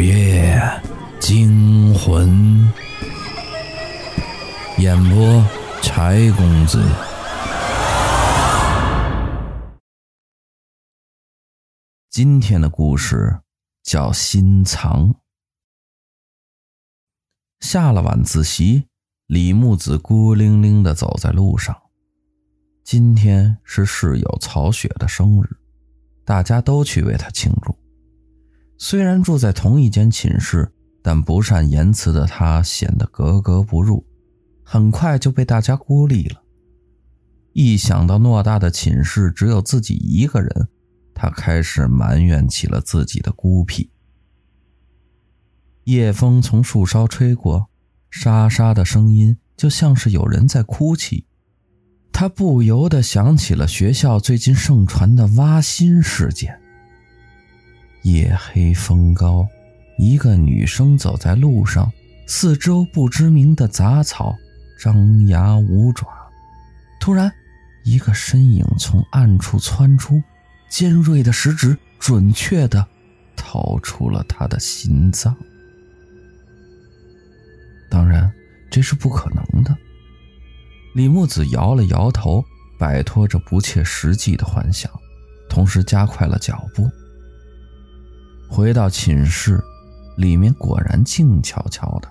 午夜惊魂，演播柴公子。今天的故事叫心藏。下了晚自习，李木子孤零零的走在路上。今天是室友曹雪的生日，大家都去为他庆祝。虽然住在同一间寝室，但不善言辞的他显得格格不入，很快就被大家孤立了。一想到偌大的寝室只有自己一个人，他开始埋怨起了自己的孤僻。夜风从树梢吹过，沙沙的声音就像是有人在哭泣。他不由得想起了学校最近盛传的挖心事件。夜黑风高，一个女生走在路上，四周不知名的杂草张牙舞爪。突然，一个身影从暗处窜出，尖锐的食指准确地掏出了她的心脏。当然，这是不可能的。李木子摇了摇头，摆脱着不切实际的幻想，同时加快了脚步。回到寝室，里面果然静悄悄的。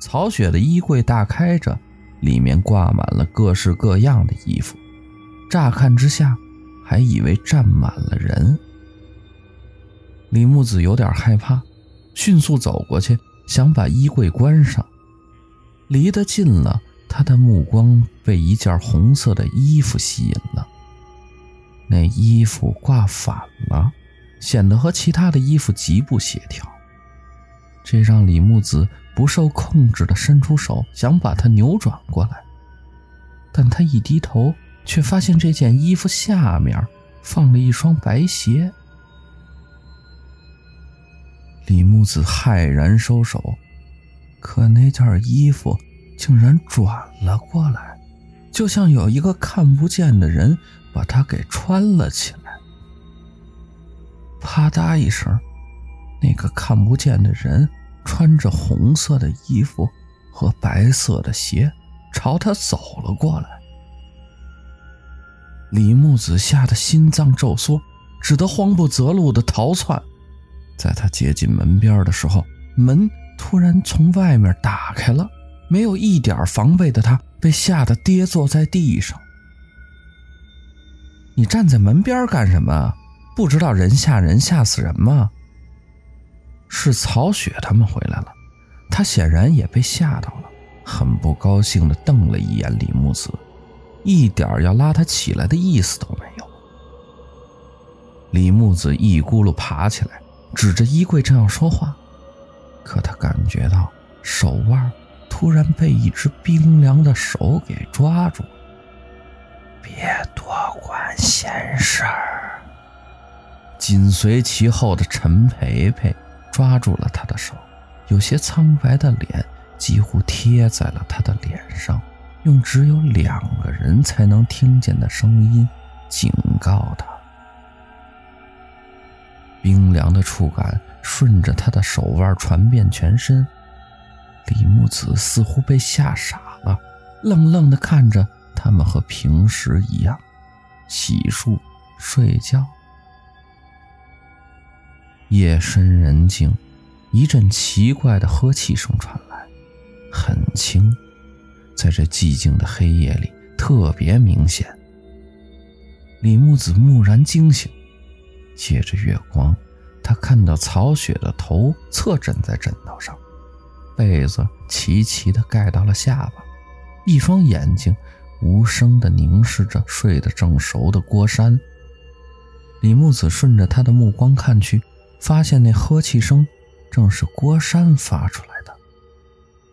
曹雪的衣柜大开着，里面挂满了各式各样的衣服，乍看之下还以为站满了人。李木子有点害怕，迅速走过去，想把衣柜关上。离得近了，他的目光被一件红色的衣服吸引了。那衣服挂反了。显得和其他的衣服极不协调，这让李木子不受控制地伸出手，想把它扭转过来。但他一低头，却发现这件衣服下面放了一双白鞋。李木子骇然收手，可那件衣服竟然转了过来，就像有一个看不见的人把它给穿了起来。啪嗒一声，那个看不见的人穿着红色的衣服和白色的鞋，朝他走了过来。李木子吓得心脏骤缩，只得慌不择路地逃窜。在他接近门边的时候，门突然从外面打开了，没有一点防备的他被吓得跌坐在地上。你站在门边干什么？不知道人吓人吓死人吗？是曹雪他们回来了，他显然也被吓到了，很不高兴的瞪了一眼李木子，一点要拉他起来的意思都没有。李木子一咕噜爬起来，指着衣柜正要说话，可他感觉到手腕突然被一只冰凉的手给抓住。别多管闲事儿。紧随其后的陈培培抓住了他的手，有些苍白的脸几乎贴在了他的脸上，用只有两个人才能听见的声音警告他。冰凉的触感顺着他的手腕传遍全身，李木子似乎被吓傻了，愣愣地看着他们和平时一样，洗漱、睡觉。夜深人静，一阵奇怪的呵气声传来，很轻，在这寂静的黑夜里特别明显。李木子蓦然惊醒，借着月光，他看到曹雪的头侧枕在枕头上，被子齐齐地盖到了下巴，一双眼睛无声地凝视着睡得正熟的郭山。李木子顺着他的目光看去。发现那呵气声正是郭山发出来的，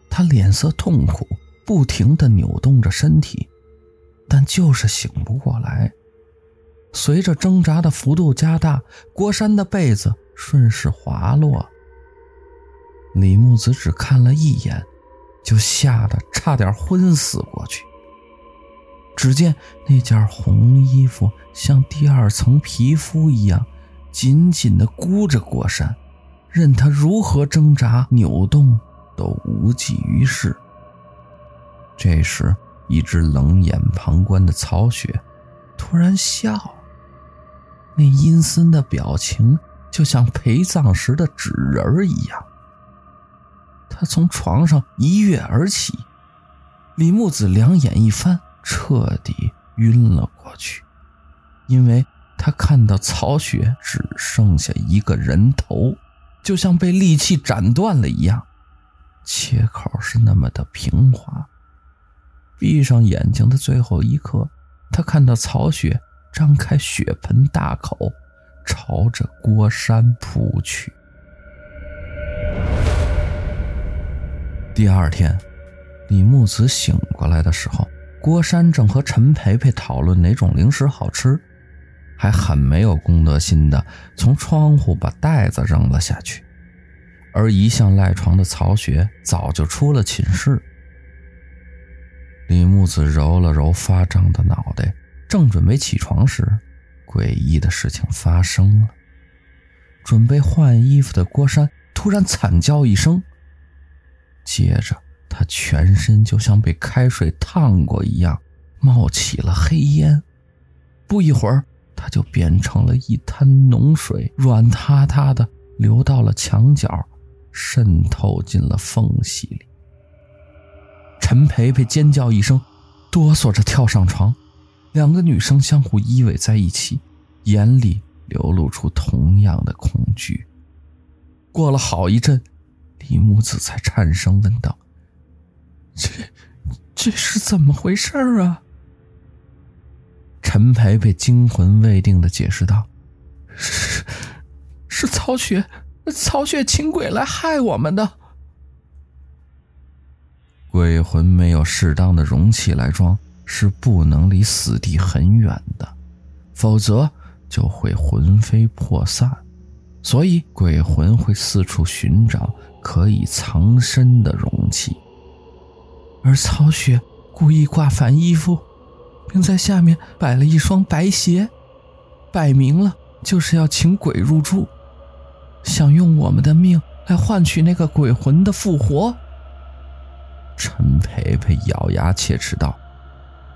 他脸色痛苦，不停地扭动着身体，但就是醒不过来。随着挣扎的幅度加大，郭山的被子顺势滑落。李木子只看了一眼，就吓得差点昏死过去。只见那件红衣服像第二层皮肤一样。紧紧地箍着郭山，任他如何挣扎扭动，都无济于事。这时，一直冷眼旁观的曹雪突然笑，那阴森的表情就像陪葬时的纸人一样。他从床上一跃而起，李木子两眼一翻，彻底晕了过去，因为他看到曹雪只剩下一个人头，就像被利器斩断了一样，切口是那么的平滑。闭上眼睛的最后一刻，他看到曹雪张开血盆大口，朝着郭山扑去。第二天，李木子醒过来的时候，郭山正和陈培培讨论哪种零食好吃，还很没有公德心的从窗户把袋子扔了下去。而一向赖床的曹雪早就出了寝室。李木子揉了揉发胀的脑袋，正准备起床时，诡异的事情发生了。准备换衣服的郭山突然惨叫一声。接着，他全身就像被开水烫过一样，冒起了黑烟。不一会儿，他就变成了一滩脓水，软塌塌的流到了墙角，渗透进了缝隙里。陈培培尖叫一声，哆嗦着跳上床，两个女生相互依偎在一起，眼里流露出同样的恐惧。过了好一阵。李木子才颤声问道：“这，这是怎么回事啊？”陈培培惊魂未定的解释道：“是，是曹雪，曹雪请鬼来害我们的。鬼魂没有适当的容器来装，是不能离死地很远的，否则就会魂飞魄散。所以鬼魂会四处寻找。”可以藏身的容器，而曹雪故意挂反衣服，并在下面摆了一双白鞋，摆明了就是要请鬼入住，想用我们的命来换取那个鬼魂的复活。陈培培咬牙切齿道：“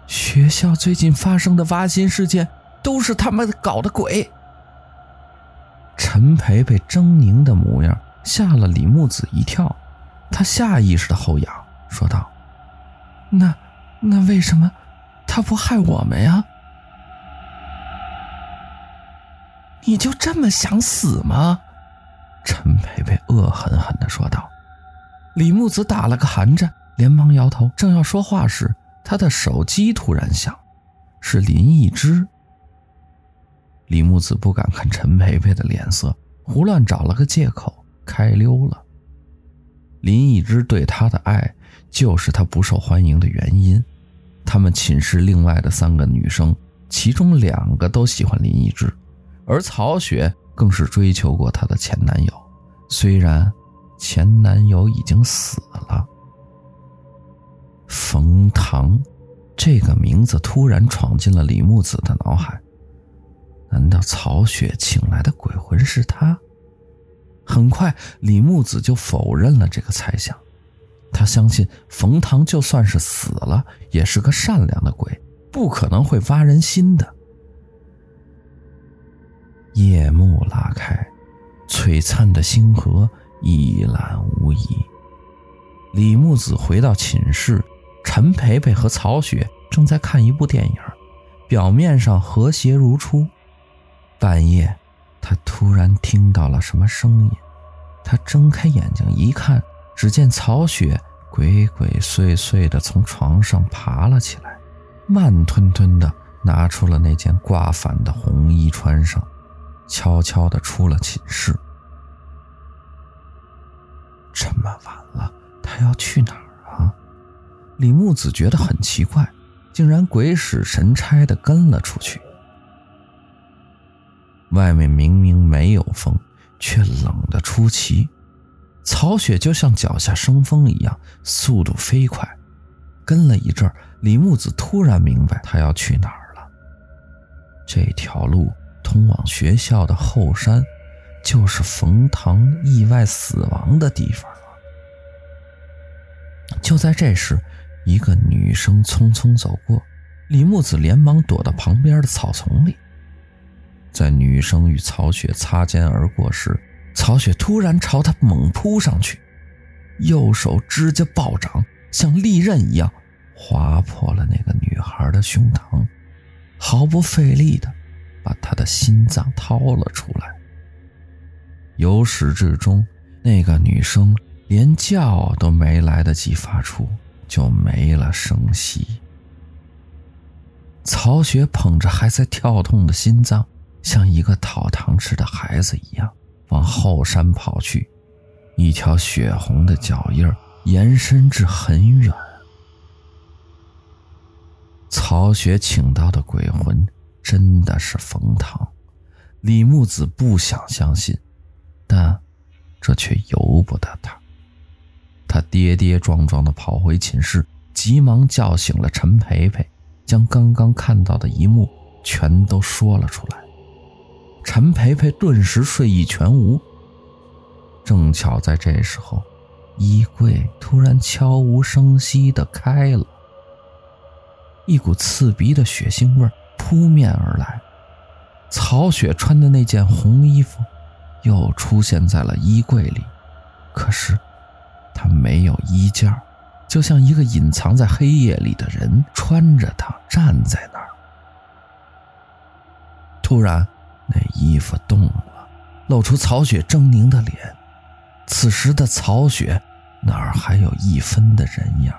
学校最近发生的挖心事件，都是他们搞的鬼。”陈培培狰狞的模样。吓了李木子一跳，他下意识的后仰，说道：“那那为什么他不害我们呀？你就这么想死吗？”陈培培恶狠狠的说道。李木子打了个寒战，连忙摇头，正要说话时，他的手机突然响，是林一之。李木子不敢看陈培培的脸色，胡乱找了个借口。开溜了。林一之对他的爱，就是他不受欢迎的原因。他们寝室另外的三个女生，其中两个都喜欢林一之，而曹雪更是追求过她的前男友，虽然前男友已经死了。冯唐这个名字突然闯进了李木子的脑海，难道曹雪请来的鬼魂是他？很快，李木子就否认了这个猜想。他相信冯唐就算是死了，也是个善良的鬼，不可能会挖人心的。夜幕拉开，璀璨的星河一览无遗。李木子回到寝室，陈培培和曹雪正在看一部电影，表面上和谐如初。半夜。他突然听到了什么声音，他睁开眼睛一看，只见曹雪鬼鬼祟祟地从床上爬了起来，慢吞吞地拿出了那件挂反的红衣穿上，悄悄地出了寝室。这么晚了，他要去哪儿啊？李木子觉得很奇怪，竟然鬼使神差地跟了出去。外面明明没有风，却冷得出奇。曹雪就像脚下生风一样，速度飞快。跟了一阵，李木子突然明白他要去哪儿了。这条路通往学校的后山，就是冯唐意外死亡的地方了。就在这时，一个女生匆匆走过，李木子连忙躲到旁边的草丛里。在女生与曹雪擦肩而过时，曹雪突然朝他猛扑上去，右手指甲暴涨，像利刃一样划破了那个女孩的胸膛，毫不费力地把她的心脏掏了出来。由始至终，那个女生连叫都没来得及发出，就没了声息。曹雪捧着还在跳动的心脏，像一个讨糖吃的孩子一样往后山跑去，一条血红的脚印延伸至很远。曹雪请到的鬼魂真的是冯唐，李木子不想相信，但这却由不得他。他跌跌撞撞地跑回寝室，急忙叫醒了陈培培，将刚刚看到的一幕全都说了出来。陈培培顿时睡意全无。正巧在这时候，衣柜突然悄无声息地开了，一股刺鼻的血腥味扑面而来。曹雪穿的那件红衣服又出现在了衣柜里，可是。他没有衣架，就像一个隐藏在黑夜里的人，穿着它站在那儿。突然，那衣服动了，露出曹雪狰狞的脸。此时的曹雪哪儿还有一分的人样？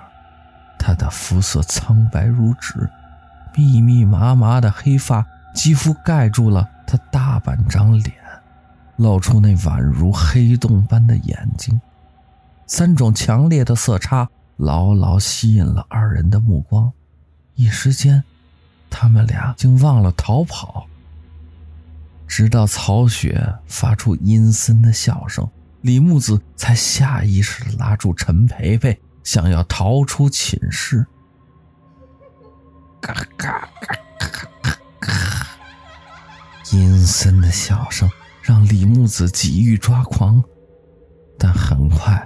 他的肤色苍白如纸，密密麻麻的黑发几乎盖住了他大半张脸，露出那宛如黑洞般的眼睛。三种强烈的色差牢牢吸引了二人的目光，一时间，他们俩竟忘了逃跑。直到曹雪发出阴森的笑声，李木子才下意识拉住陈培培，想要逃出寝室。嘎嘎嘎嘎！阴森的笑声让李木子几欲抓狂，但很快。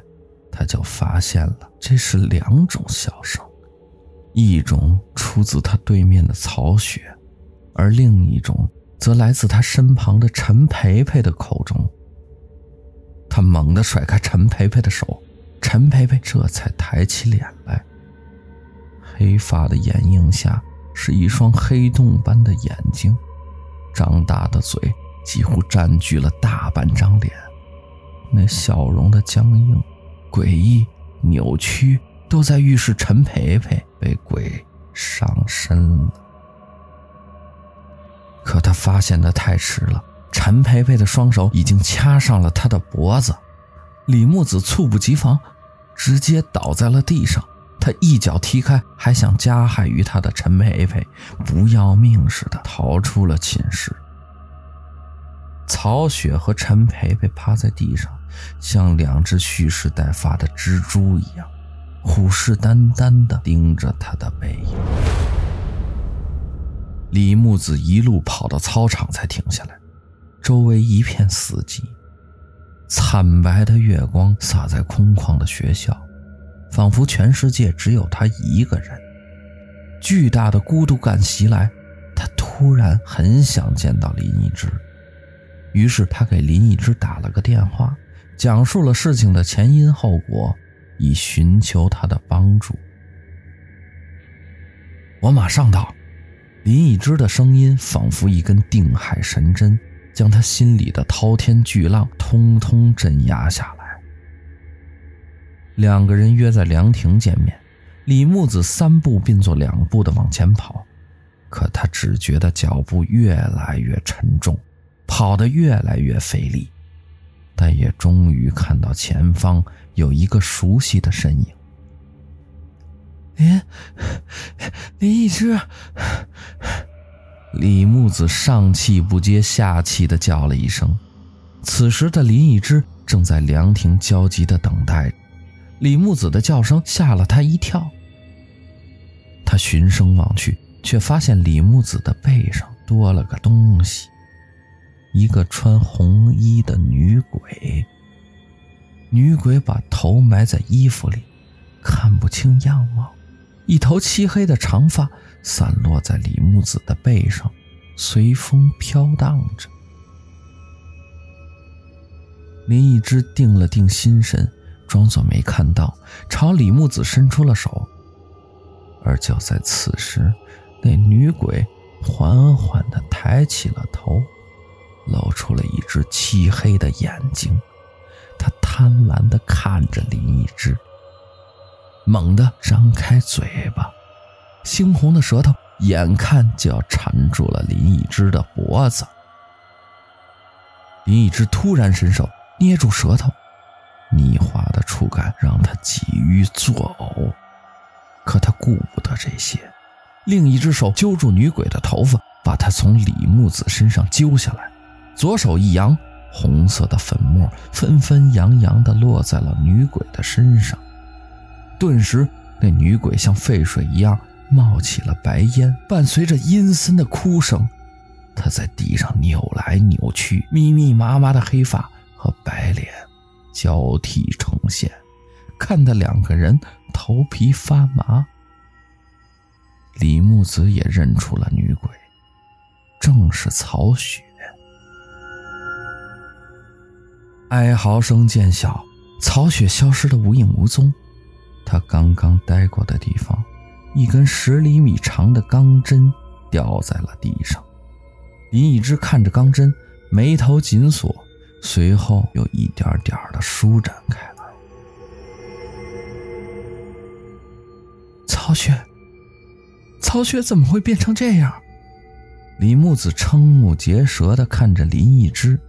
他就发现了，这是两种笑声，一种出自他对面的曹雪，而另一种则来自他身旁的陈培培的口中。他猛地甩开陈培培的手，陈培培这才抬起脸来，黑发的眼影下是一双黑洞般的眼睛，张大的嘴几乎占据了大半张脸，那笑容的僵硬。诡异、扭曲，都在预示陈培培被鬼上身了。可他发现的太迟了，陈培培的双手已经掐上了他的脖子。李木子猝不及防，直接倒在了地上。他一脚踢开还想加害于他的陈培培，不要命似的逃出了寝室。曹雪和陈培培趴在地上。像两只蓄势待发的蜘蛛一样，虎视眈眈地盯着他的背影。李木子一路跑到操场才停下来，周围一片死寂，惨白的月光洒在空旷的学校，仿佛全世界只有他一个人。巨大的孤独感袭来，他突然很想见到林一之，于是他给林一之打了个电话。讲述了事情的前因后果，以寻求他的帮助。我马上到。林一之的声音仿佛一根定海神针，将他心里的滔天巨浪通通镇压下来。两个人约在凉亭见面。李木子三步并作两步的往前跑，可他只觉得脚步越来越沉重，跑得越来越费力。但也终于看到前方有一个熟悉的身影。林，林一之，李木子上气不接下气的叫了一声。此时的林一之正在凉亭焦急的等待。李木子的叫声吓了他一跳。他循声望去，却发现李木子的背上多了个东西。一个穿红衣的女鬼。女鬼把头埋在衣服里，看不清样貌，一头漆黑的长发散落在李木子的背上，随风飘荡着。林一之定了定心神，装作没看到，朝李木子伸出了手。而就在此时，那女鬼缓缓地抬起了头，露出了一只漆黑的眼睛。她贪婪地看着林一之，猛地张开嘴巴，猩红的舌头眼看就要缠住了林一之的脖子。林一之突然伸手捏住舌头，泥滑的触感让他几欲作呕。可他顾不得这些，另一只手揪住女鬼的头发，把她从李木子身上揪下来，左手一扬，红色的粉末纷纷扬扬地落在了女鬼的身上。顿时，那女鬼像沸水一样冒起了白烟，伴随着阴森的哭声，她在地上扭来扭去，密密麻麻的黑发和白脸交替呈现。看得两个人头皮发麻。李木子也认出了女鬼，正是曹雪。哀嚎声渐小，曹雪消失得无影无踪。他刚刚待过的地方，一根十厘米长的钢针掉在了地上。林一之看着钢针，眉头紧锁，随后又一点点的舒展开来。曹雪，曹雪怎么会变成这样？李木子瞠目结舌的看着林一之。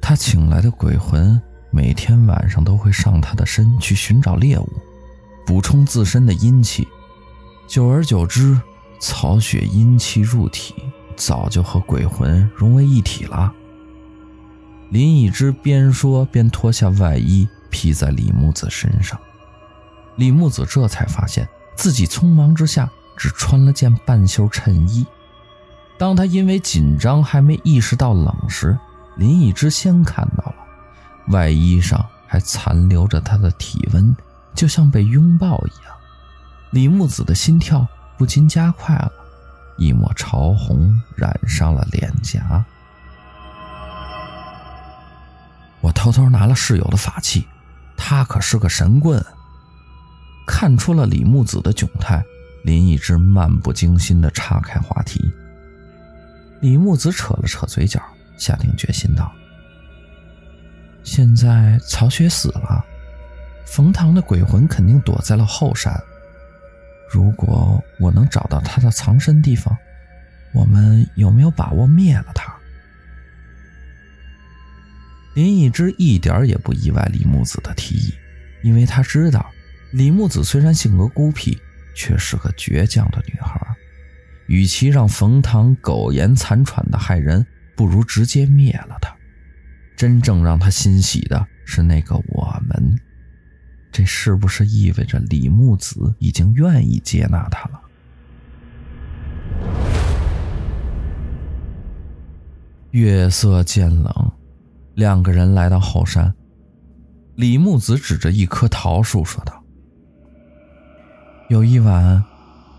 他请来的鬼魂每天晚上都会上他的身去寻找猎物，补充自身的阴气。久而久之，曹雪阴气入体，早就和鬼魂融为一体了。林一之边说边脱下外衣披在李木子身上。李木子这才发现自己匆忙之下只穿了件半袖衬衣。当他因为紧张还没意识到冷时，林一之先看到了，外衣上还残留着他的体温，就像被拥抱一样。李木子的心跳不禁加快了，一抹潮红染上了脸颊。我偷偷拿了室友的法器，他可是个神棍。看出了李木子的窘态，林一之漫不经心地岔开话题。李木子扯了扯嘴角，下定决心道：“现在曹雪死了，冯唐的鬼魂肯定躲在了后山。如果我能找到他的藏身地方，我们有没有把握灭了他？”林一之一点也不意外李木子的提议，因为他知道。李木子虽然性格孤僻，却是个倔强的女孩。与其让冯唐苟延残喘的害人，不如直接灭了他。真正让他欣喜的是那个我们。这是不是意味着李木子已经愿意接纳他了？月色渐冷，两个人来到后山。李木子指着一棵桃树说道。有一晚，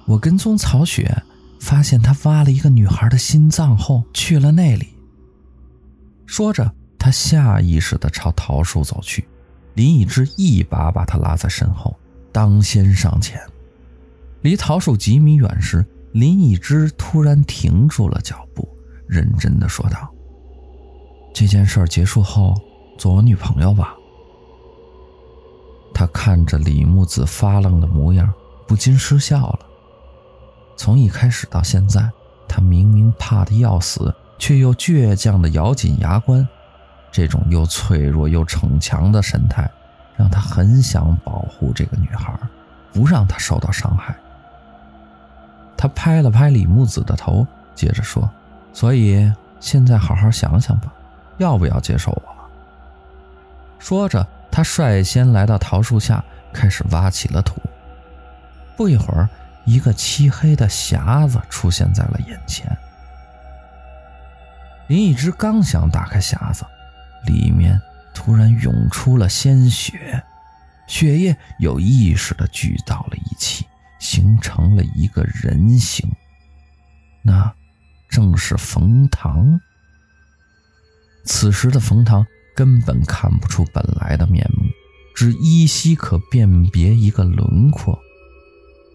我跟踪曹雪，发现他挖了一个女孩的心脏后去了那里。说着，他下意识地朝桃树走去。林一之一把把他拉在身后，当先上前。离桃树几米远时，林一之突然停住了脚步，认真地说道：“这件事结束后，做我女朋友吧。”他看着李木子发愣的模样。不禁失笑了。从一开始到现在，他明明怕得要死，却又倔强地咬紧牙关，这种又脆弱又逞强的神态，让他很想保护这个女孩，不让她受到伤害。他拍了拍李木子的头，接着说：“所以现在好好想想吧，要不要接受我？”说着，他率先来到桃树下，开始挖起了土。不一会儿，一个漆黑的匣子出现在了眼前。林一之刚想打开匣子，里面突然涌出了鲜血，血液有意识地聚到了一起，形成了一个人形。那正是冯唐。此时的冯唐根本看不出本来的面目，只依稀可辨别一个轮廓。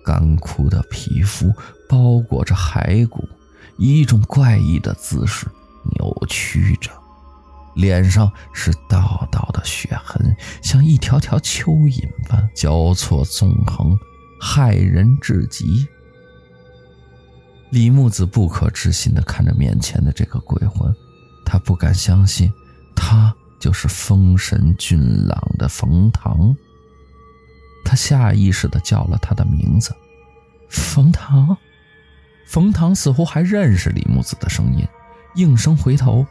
干枯的皮肤包裹着骸骨，以一种怪异的姿势扭曲着，脸上是道道的血痕，像一条条蚯蚓般交错纵横，骇人至极。李木子不可置信地看着面前的这个鬼魂。他不敢相信，他就是丰神俊朗的冯唐。他下意识地叫了他的名字：“冯唐。”冯唐似乎还认识李木子的声音，应声回头。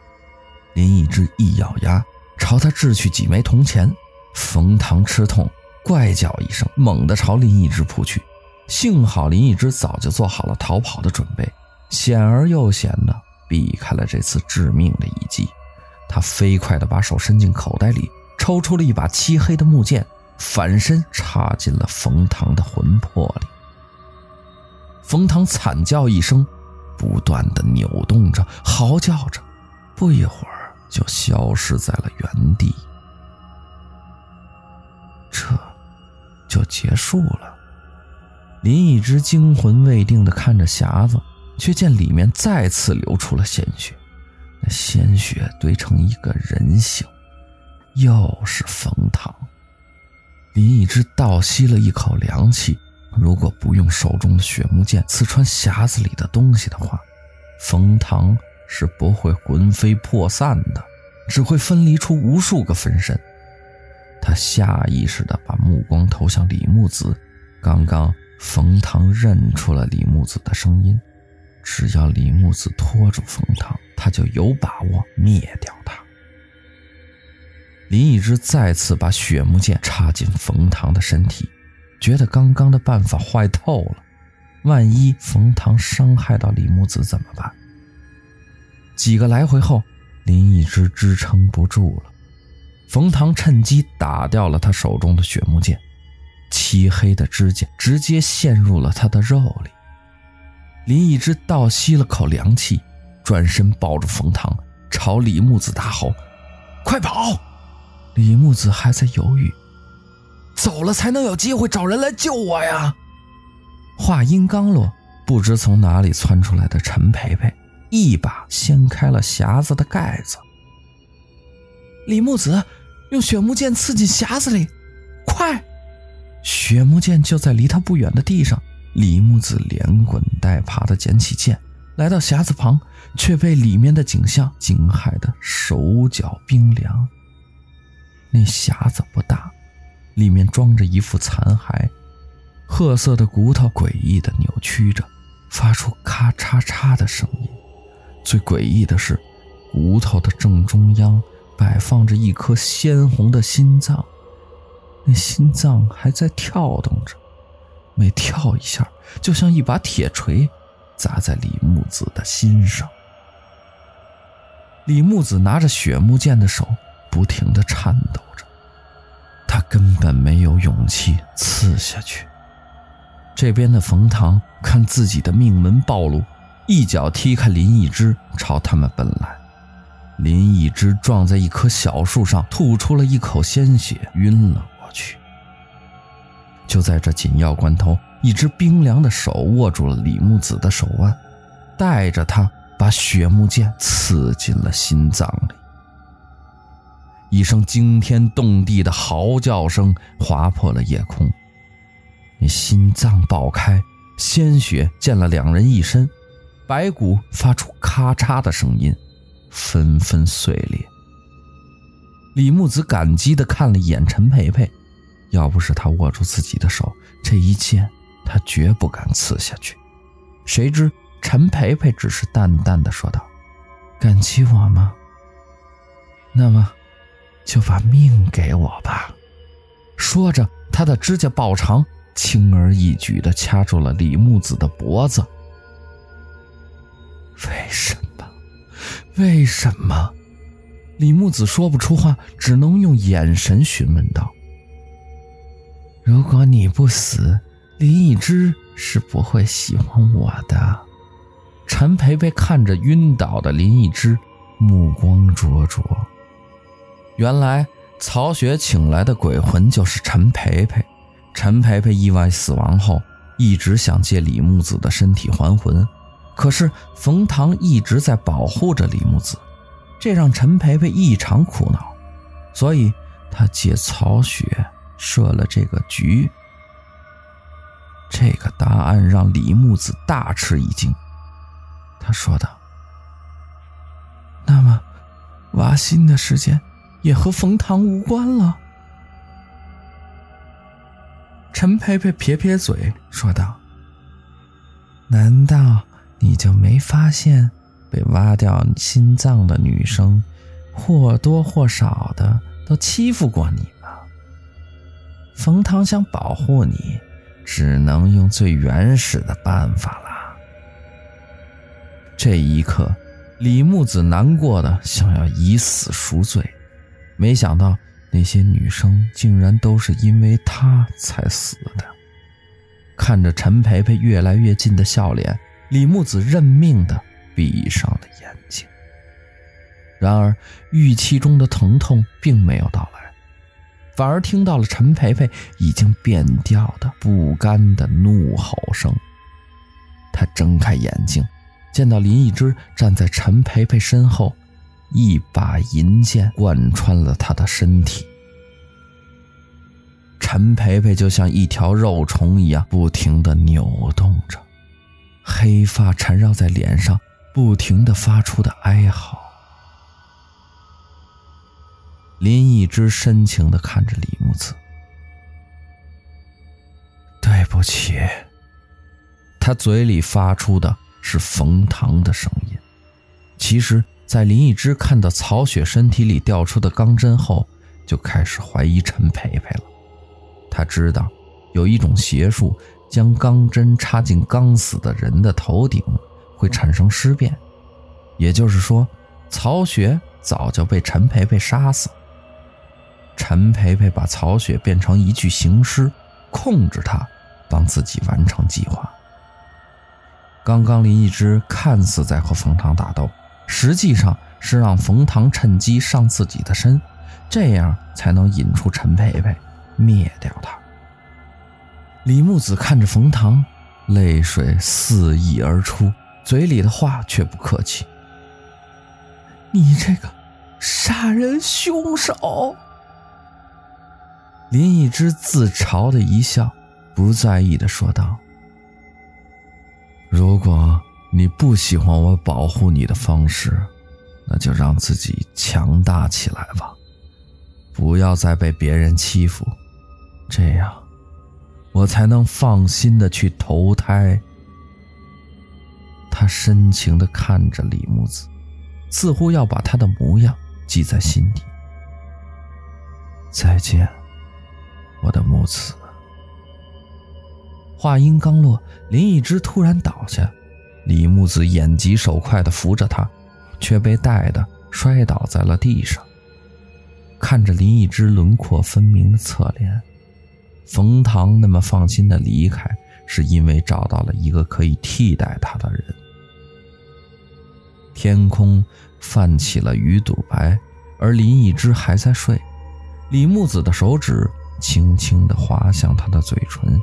林一之一咬牙，朝他掷去几枚铜钱。冯唐吃痛，怪叫一声，猛地朝林一之扑去。幸好林一之早就做好了逃跑的准备，险而又险的。避开了这次致命的一击，他飞快地把手伸进口袋里，抽出了一把漆黑的木剑，反身插进了冯唐的魂魄里。冯唐惨叫一声，不断地扭动着，嚎叫着，不一会儿就消失在了原地。这就结束了。林一之惊魂未定地看着匣子。却见里面再次流出了鲜血，那鲜血堆成一个人形，又是冯唐。林一之倒吸了一口凉气，如果不用手中的血木剑刺穿匣子里的东西的话，冯唐是不会魂飞魄散的，只会分离出无数个分身。他下意识地把目光投向李木子，刚刚冯唐认出了李木子的声音。只要李木子拖住冯唐，他就有把握灭掉他。林一之再次把血木剑插进冯唐的身体，觉得刚刚的办法坏透了。万一冯唐伤害到李木子怎么办？几个来回后，林一之支撑不住了。冯唐趁机打掉了他手中的雪木剑，漆黑的指甲直接陷入了他的肉里。林一之倒吸了口凉气，转身抱住冯唐，朝李木子大吼：“快跑！”李木子还在犹豫：“走了才能有机会找人来救我呀。”话音刚落，不知从哪里窜出来的陈培培一把掀开了匣子的盖子。李木子用血木剑刺进匣子里，快！血木剑就在离他不远的地上。李木子连滚带爬地捡起剑，来到匣子旁，却被里面的景象惊骇得手脚冰凉。那匣子不大，里面装着一副残骸，褐色的骨头诡异地扭曲着，发出咔嚓嚓的声音。最诡异的是，骨头的正中央摆放着一颗鲜红的心脏，那心脏还在跳动着。每跳一下，就像一把铁锤砸在李木子的心上。李木子拿着血木剑的手不停地颤抖着，他根本没有勇气刺下去。这边的冯唐看自己的命门暴露，一脚踢开林一之，朝他们奔来。林一之撞在一棵小树上，吐出了一口鲜血，晕了过去。就在这紧要关头，一只冰凉的手握住了李木子的手腕，带着他把血木剑刺进了心脏里。一声惊天动地的嚎叫声划破了夜空，那心脏爆开，鲜血溅了两人一身，白骨发出咔嚓的声音，纷纷碎裂。李木子感激地看了一眼陈培培。要不是他握住自己的手，这一剑他绝不敢刺下去。谁知陈培培只是淡淡的说道：“感激我吗？那么，就把命给我吧。”说着，他的指甲爆长，轻而易举地掐住了李木子的脖子。为什么？为什么？李木子说不出话，只能用眼神询问道：“如果你不死，林一之是不会喜欢我的。”陈培培看着晕倒的林一之，目光灼灼。原来曹雪请来的鬼魂就是陈培培。陈培培意外死亡后，一直想借李木子的身体还魂，可是冯唐一直在保护着李木子，这让陈培培异常苦恼，所以他借曹雪设了这个局。这个答案让李木子大吃一惊，他说道：“那么，挖心的时间也和冯唐无关了？”陈培培撇撇嘴说道：“难道你就没发现，被挖掉心脏的女生或多或少的都欺负过你吗？冯唐想保护你，只能用最原始的办法了。”这一刻，李木子难过的想要以死赎罪，没想到。那些女生竟然都是因为他才死的。看着陈培培越来越近的笑脸，李木子认命的闭上了眼睛。然而，预期中的疼痛并没有到来，反而听到了陈培培已经变调的不甘的怒吼声。他睁开眼睛，见到林一之站在陈培培身后。一把银剑贯穿了他的身体，陈培培就像一条肉虫一样不停地扭动着，黑发缠绕在脸上，不停的发出的哀嚎。林一之深情的看着李木子，对不起，他嘴里发出的是冯唐的声音，其实。在林一之看到曹雪身体里掉出的钢针后，就开始怀疑陈培培了。他知道有一种邪术，将钢针插进刚死的人的头顶会产生尸变，也就是说，曹雪早就被陈培培杀死。陈培培把曹雪变成一具行尸，控制他，帮自己完成计划。刚刚林一之看似在和冯唐打斗。实际上是让冯唐趁机上自己的身，这样才能引出陈培培，灭掉他。李木子看着冯唐，泪水四溢而出，嘴里的话却不客气：“你这个杀人凶手！”林一之自嘲的一笑，不在意的说道：“如果……”你不喜欢我保护你的方式，那就让自己强大起来吧，不要再被别人欺负，这样我才能放心的去投胎。他深情的看着李木子，似乎要把他的模样记在心底。再见，我的木子。话音刚落，林一之突然倒下。李木子眼疾手快的扶着他，却被带的摔倒在了地上。看着林一之轮廓分明的侧脸，冯唐那么放心的离开，是因为找到了一个可以替代他的人。天空泛起了鱼肚白，而林一之还在睡。李木子的手指轻轻地滑向他的嘴唇，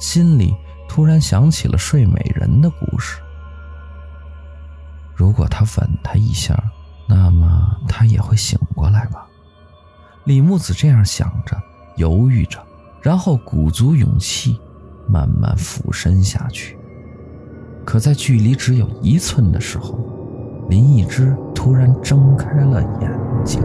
心里突然想起了睡美人的故事。如果他吻她一下，那么他也会醒过来吧？李木子这样想着，犹豫着，然后鼓足勇气，慢慢俯身下去。可在距离只有一寸的时候，林一之突然睁开了眼睛。